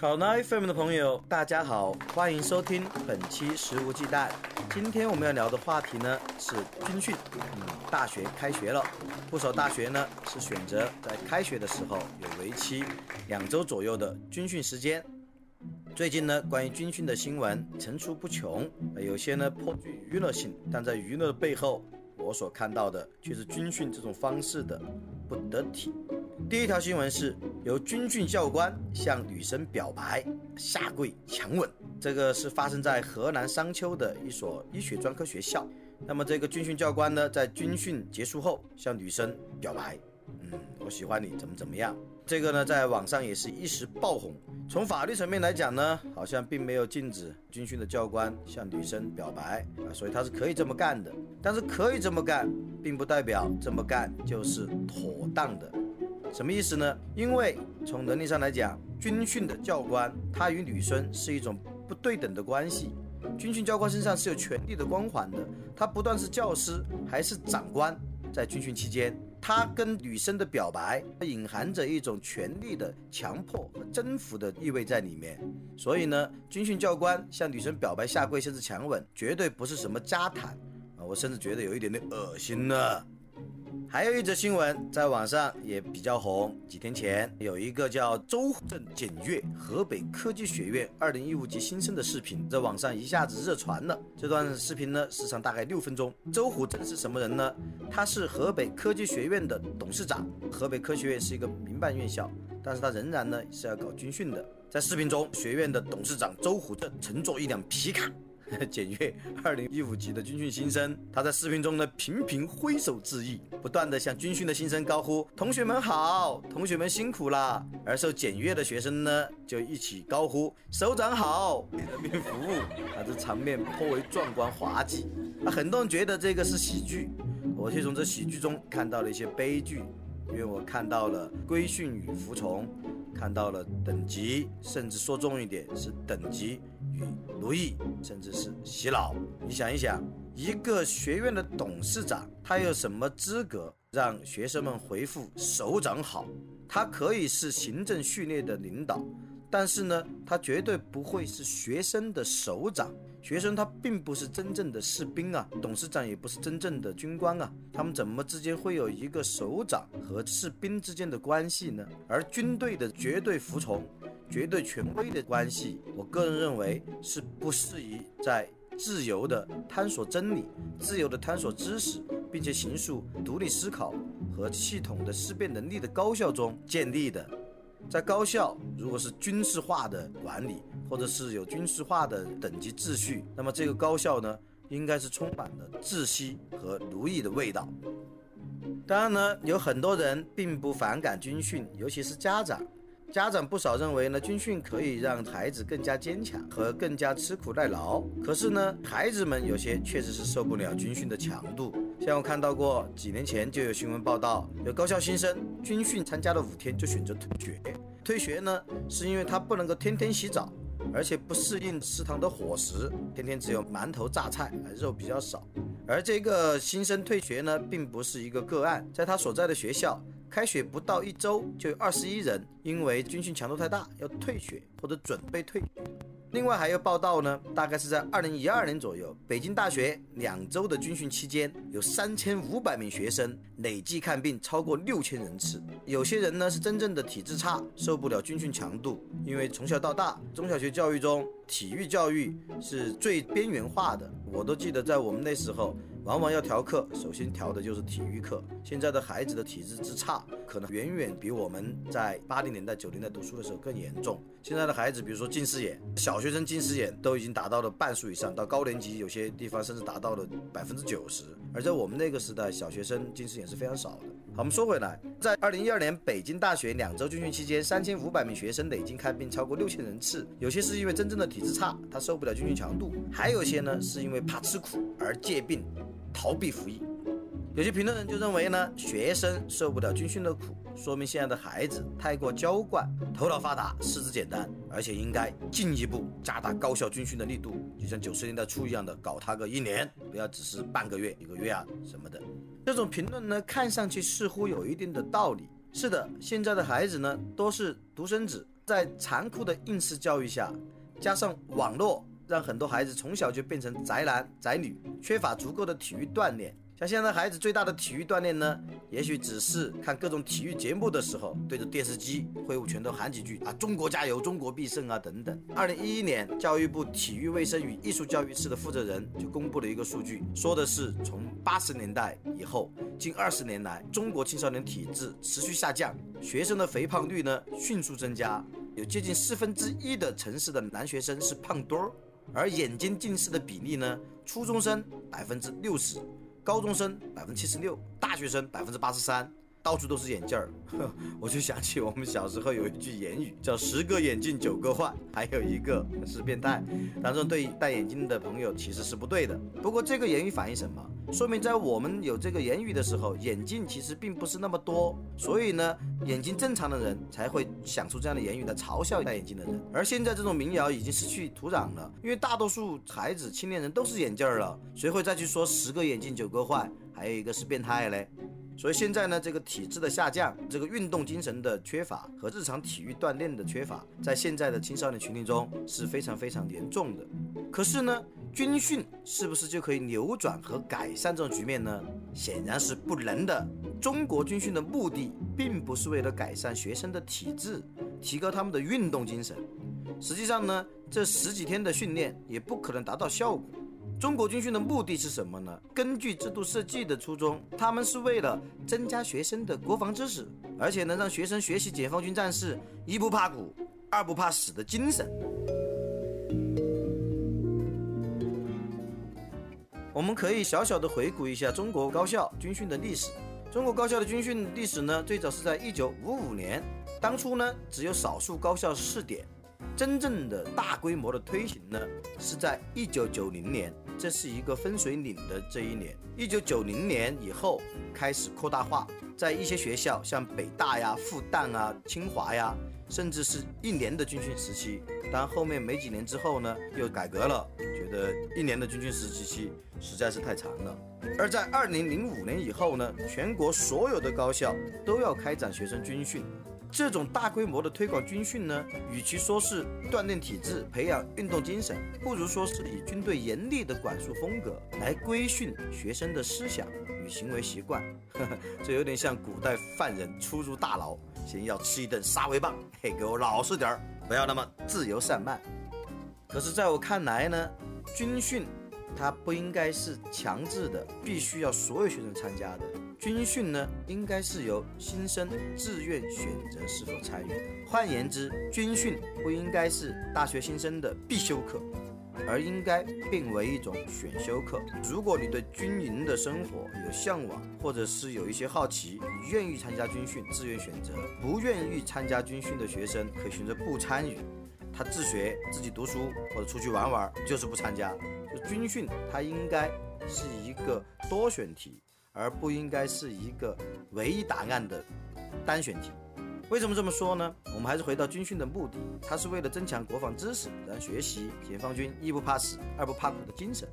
考拉 FM 的朋友，大家好，欢迎收听本期《食无忌惮》。今天我们要聊的话题呢是军训。嗯，大学开学了，不少大学呢是选择在开学的时候有为期两周左右的军训时间。最近呢，关于军训的新闻层出不穷，有些呢颇具娱乐性，但在娱乐的背后，我所看到的却是军训这种方式的不得体。第一条新闻是由军训教官向女生表白，下跪强吻。这个是发生在河南商丘的一所医学专科学校。那么这个军训教官呢，在军训结束后向女生表白，嗯，我喜欢你，怎么怎么样？这个呢，在网上也是一时爆红。从法律层面来讲呢，好像并没有禁止军训的教官向女生表白啊，所以他是可以这么干的。但是可以这么干，并不代表这么干就是妥当的。什么意思呢？因为从能力上来讲，军训的教官他与女生是一种不对等的关系。军训教官身上是有权力的光环的，他不但是教师，还是长官。在军训期间，他跟女生的表白隐含着一种权力的强迫和征服的意味在里面。所以呢，军训教官向女生表白下跪甚至强吻，绝对不是什么家谈啊！我甚至觉得有一点点恶心呢。还有一则新闻在网上也比较红。几天前有一个叫周虎正检阅河北科技学院二零一五级新生的视频，在网上一下子热传了。这段视频呢，时长大概六分钟。周虎正是什么人呢？他是河北科技学院的董事长。河北科学院是一个民办院校，但是他仍然呢是要搞军训的。在视频中，学院的董事长周虎正乘坐一辆皮卡。检阅二零一五级的军训新生，他在视频中呢频频挥手致意，不断的向军训的新生高呼：“同学们好，同学们辛苦啦！”而受检阅的学生呢就一起高呼：“首长好，为人民服务！”啊，这场面颇为壮观滑稽。啊，很多人觉得这个是喜剧，我却从这喜剧中看到了一些悲剧，因为我看到了规训与服从，看到了等级，甚至说重一点是等级。与奴役，甚至是洗脑。你想一想，一个学院的董事长，他有什么资格让学生们回复“首长好”？他可以是行政序列的领导，但是呢，他绝对不会是学生的首长。学生他并不是真正的士兵啊，董事长也不是真正的军官啊，他们怎么之间会有一个首长和士兵之间的关系呢？而军队的绝对服从。绝对权威的关系，我个人认为是不适宜在自由的探索真理、自由的探索知识，并且行述独立思考和系统的思辨能力的高校中建立的。在高校，如果是军事化的管理，或者是有军事化的等级秩序，那么这个高校呢，应该是充满了窒息和奴役的味道。当然呢，有很多人并不反感军训，尤其是家长。家长不少认为呢，军训可以让孩子更加坚强和更加吃苦耐劳。可是呢，孩子们有些确实是受不了军训的强度。像我看到过，几年前就有新闻报道，有高校新生军训参加了五天就选择退学。退学呢，是因为他不能够天天洗澡，而且不适应食堂的伙食，天天只有馒头榨菜，肉比较少。而这个新生退学呢，并不是一个个案，在他所在的学校。开学不到一周，就有二十一人因为军训强度太大要退学或者准备退。另外还有报道呢，大概是在二零一二年左右，北京大学两周的军训期间，有三千五百名学生累计看病超过六千人次。有些人呢是真正的体质差，受不了军训强度，因为从小到大，中小学教育中体育教育是最边缘化的。我都记得在我们那时候。往往要调课，首先调的就是体育课。现在的孩子的体质之差，可能远远比我们在八零年代、九零年代读书的时候更严重。现在的孩子，比如说近视眼，小学生近视眼都已经达到了半数以上，到高年级有些地方甚至达到了百分之九十。而在我们那个时代，小学生近视眼是非常少的，我们说回来，在二零一二年北京大学两周军训期间，三千五百名学生累计看病超过六千人次。有些是因为真正的体质差，他受不了军训强度；还有些呢，是因为怕吃苦而借病逃避服役。有些评论人就认为呢，学生受不了军训的苦，说明现在的孩子太过娇惯，头脑发达，四肢简单，而且应该进一步加大高校军训的力度，就像九十年代初一样的，搞他个一年，不要只是半个月、一个月啊什么的。这种评论呢，看上去似乎有一定的道理。是的，现在的孩子呢，都是独生子，在残酷的应试教育下，加上网络，让很多孩子从小就变成宅男宅女，缺乏足够的体育锻炼。像现在孩子最大的体育锻炼呢，也许只是看各种体育节目的时候，对着电视机挥舞拳头喊几句啊，中国加油，中国必胜啊等等。二零一一年，教育部体育卫生与艺术教育室的负责人就公布了一个数据，说的是从八十年代以后，近二十年来，中国青少年体质持续下降，学生的肥胖率呢迅速增加，有接近四分之一的城市的男学生是胖墩儿，而眼睛近视的比例呢，初中生百分之六十。高中生百分之七十六，大学生百分之八十三，到处都是眼镜儿，我就想起我们小时候有一句言语叫“十个眼镜九个坏”，还有一个是变态。当中对戴眼镜的朋友其实是不对的。不过这个言语反映什么？说明在我们有这个言语的时候，眼镜其实并不是那么多，所以呢，眼睛正常的人才会想出这样的言语来嘲笑戴眼镜的人。而现在这种民谣已经失去土壤了，因为大多数孩子、青年人都是眼镜儿了，谁会再去说十个眼镜九个坏？还有一个是变态嘞。所以现在呢，这个体质的下降，这个运动精神的缺乏和日常体育锻炼的缺乏，在现在的青少年群体中是非常非常严重的。可是呢？军训是不是就可以扭转和改善这种局面呢？显然是不能的。中国军训的目的并不是为了改善学生的体质，提高他们的运动精神。实际上呢，这十几天的训练也不可能达到效果。中国军训的目的是什么呢？根据制度设计的初衷，他们是为了增加学生的国防知识，而且能让学生学习解放军战士一不怕苦，二不怕死的精神。我们可以小小的回顾一下中国高校军训的历史。中国高校的军训历史呢，最早是在一九五五年，当初呢只有少数高校试点，真正的大规模的推行呢是在一九九零年，这是一个分水岭的这一年。一九九零年以后开始扩大化，在一些学校，像北大呀、复旦啊、清华呀，甚至是一年的军训时期。但后面没几年之后呢，又改革了，觉得一年的军训时期实在是太长了。而在二零零五年以后呢，全国所有的高校都要开展学生军训。这种大规模的推广军训呢，与其说是锻炼体质、培养运动精神，不如说是以军队严厉的管束风格来规训学生的思想与行为习惯。呵 呵这有点像古代犯人出入大牢，先要吃一顿杀威棒，嘿，给我老实点儿。不要那么自由散漫。可是，在我看来呢，军训它不应该是强制的，必须要所有学生参加的。军训呢，应该是由新生自愿选择是否参与。换言之，军训不应该是大学新生的必修课，而应该变为一种选修课。如果你对军营的生活有向往，或者是有一些好奇，你愿意参加军训，自愿选择；不愿意参加军训的学生，可以选择不参与，他自学、自己读书或者出去玩玩，就是不参加。就军训，它应该是一个多选题，而不应该是一个唯一答案的单选题。为什么这么说呢？我们还是回到军训的目的，它是为了增强国防知识，让学习解放军一不怕死、二不怕苦的精神。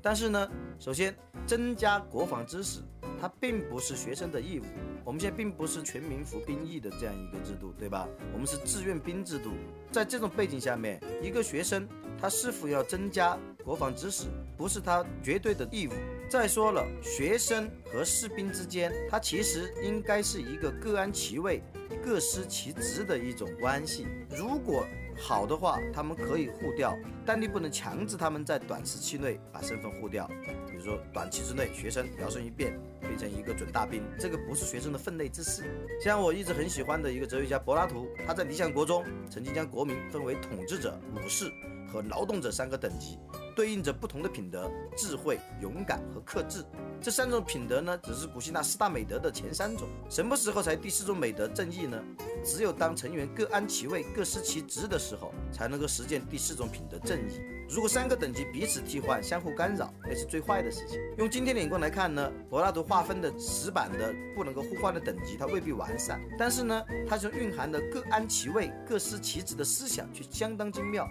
但是呢，首先增加国防知识。它并不是学生的义务，我们现在并不是全民服兵役的这样一个制度，对吧？我们是志愿兵制度。在这种背景下面，一个学生他是否要增加国防知识，不是他绝对的义务。再说了，学生和士兵之间，他其实应该是一个各安其位、各司其职的一种关系。如果好的话，他们可以互调，但你不能强制他们在短时期内把身份互调。比如说，短期之内，学生摇身一变变成一个准大兵，这个不是学生的分内之事。像我一直很喜欢的一个哲学家柏拉图，他在《理想国》中曾经将国民分为统治者、武士和劳动者三个等级。对应着不同的品德：智慧、勇敢和克制。这三种品德呢，只是古希腊四大美德的前三种。什么时候才第四种美德正义呢？只有当成员各安其位、各司其职的时候，才能够实践第四种品德正义。如果三个等级彼此替换、相互干扰，那是最坏的事情。用今天的眼光来看呢，柏拉图划分的死板的、不能够互换的等级，它未必完善，但是呢，它所蕴含的各安其位、各司其职的思想却相当精妙。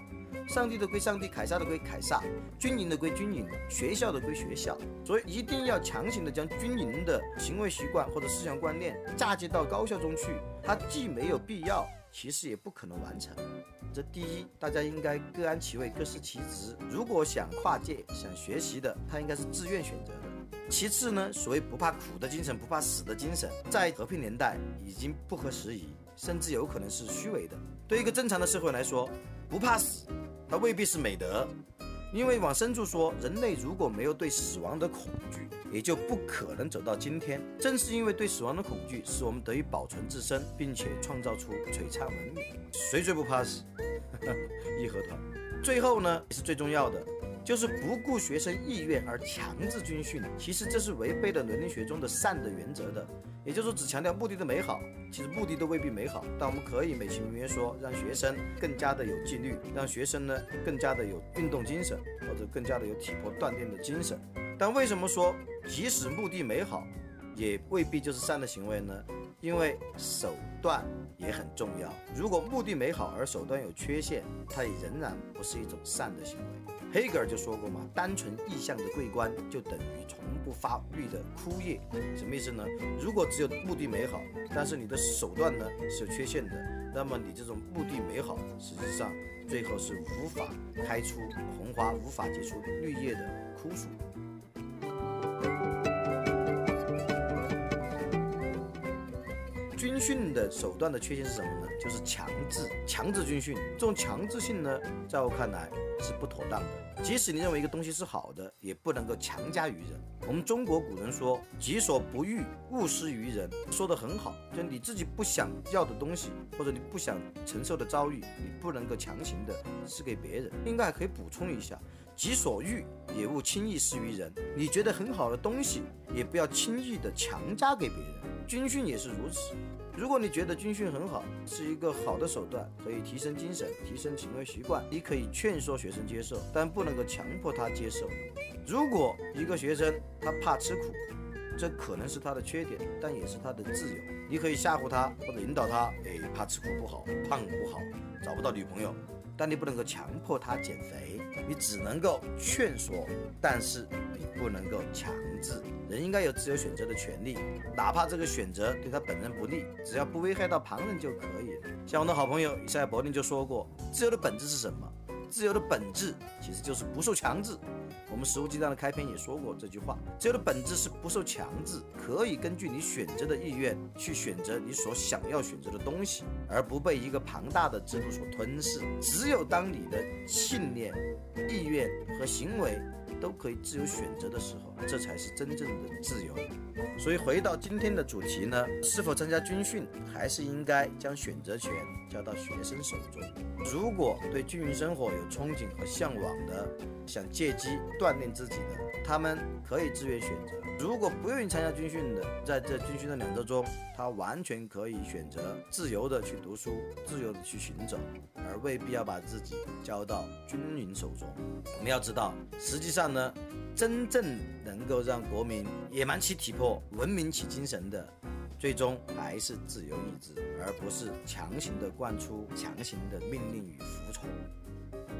上帝的归上帝，凯撒的归凯撒，军营的归军营，学校的归学校。所以一定要强行的将军营的行为习惯或者思想观念嫁接到高校中去，它既没有必要，其实也不可能完成。这第一，大家应该各安其位，各司其职。如果想跨界、想学习的，他应该是自愿选择的。其次呢，所谓不怕苦的精神、不怕死的精神，在和平年代已经不合时宜，甚至有可能是虚伪的。对一个正常的社会来说，不怕死。它未必是美德，因为往深处说，人类如果没有对死亡的恐惧，也就不可能走到今天。正是因为对死亡的恐惧，使我们得以保存自身，并且创造出璀璨文明。谁最不怕死？义和团。最后呢，也是最重要的。就是不顾学生意愿而强制军训，其实这是违背了伦理学中的善的原则的。也就是说，只强调目的的美好，其实目的都未必美好。但我们可以美其名曰说，让学生更加的有纪律，让学生呢更加的有运动精神，或者更加的有体魄锻炼的精神。但为什么说即使目的美好，也未必就是善的行为呢？因为手段也很重要。如果目的美好而手段有缺陷，它也仍然不是一种善的行为。黑格尔就说过嘛，单纯意向的桂冠就等于从不发绿的枯叶，什么意思呢？如果只有目的美好，但是你的手段呢是有缺陷的，那么你这种目的美好，实际上最后是无法开出红花，无法结出绿叶的枯树。军训的手段的缺陷是什么呢？就是强制，强制军训，这种强制性呢，在我看来。是不妥当的。即使你认为一个东西是好的，也不能够强加于人。我们中国古人说“己所不欲，勿施于人”，说的很好。就你自己不想要的东西，或者你不想承受的遭遇，你不能够强行的施给别人。应该还可以补充一下：“己所欲，也勿轻易施于人。”你觉得很好的东西，也不要轻易的强加给别人。军训也是如此。如果你觉得军训很好，是一个好的手段，可以提升精神、提升行为习惯，你可以劝说学生接受，但不能够强迫他接受。如果一个学生他怕吃苦，这可能是他的缺点，但也是他的自由。你可以吓唬他或者引导他，哎，怕吃苦不好，胖不好，找不到女朋友，但你不能够强迫他减肥，你只能够劝说，但是你不能够强制。人应该有自由选择的权利，哪怕这个选择对他本人不利，只要不危害到旁人就可以了。像我的好朋友以赛亚·柏林就说过：“自由的本质是什么？自由的本质其实就是不受强制。”我们《食物记账》的开篇也说过这句话：“自由的本质是不受强制，可以根据你选择的意愿去选择你所想要选择的东西，而不被一个庞大的制度所吞噬。只有当你的信念、意愿和行为。”都可以自由选择的时候，这才是真正的自由。所以回到今天的主题呢，是否参加军训，还是应该将选择权交到学生手中。如果对军营生活有憧憬和向往的，想借机锻炼自己的，他们可以自愿选择。如果不愿意参加军训的，在这军训的两周中，他完全可以选择自由的去读书，自由的去行走，而未必要把自己交到军营手中。我们要知道，实际上呢，真正的能够让国民野蛮起体魄、文明起精神的，最终还是自由意志，而不是强行的灌出强行的命令与服从。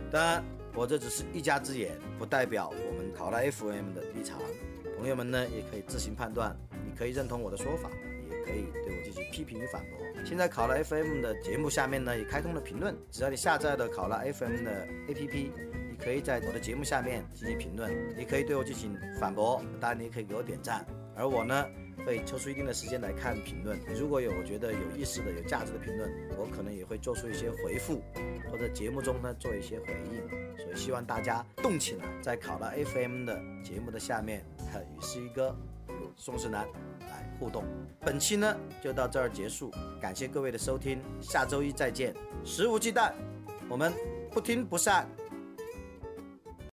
当然，我这只是一家之言，不代表我们考拉 FM 的立场。朋友们呢，也可以自行判断。你可以认同我的说法，也可以对我进行批评与反驳。现在考拉 FM 的节目下面呢，也开通了评论。只要你下载了考拉 FM 的 APP，可以在我的节目下面进行评论，你可以对我进行反驳，当然你也可以给我点赞。而我呢，会抽出一定的时间来看评论。如果有我觉得有意思的、有价值的评论，我可能也会做出一些回复，或者节目中呢做一些回应。所以希望大家动起来，在考拉 FM 的节目的下面。与诗一哥、与宋世南来互动。本期呢就到这儿结束，感谢各位的收听，下周一再见。肆无忌惮，我们不听不散。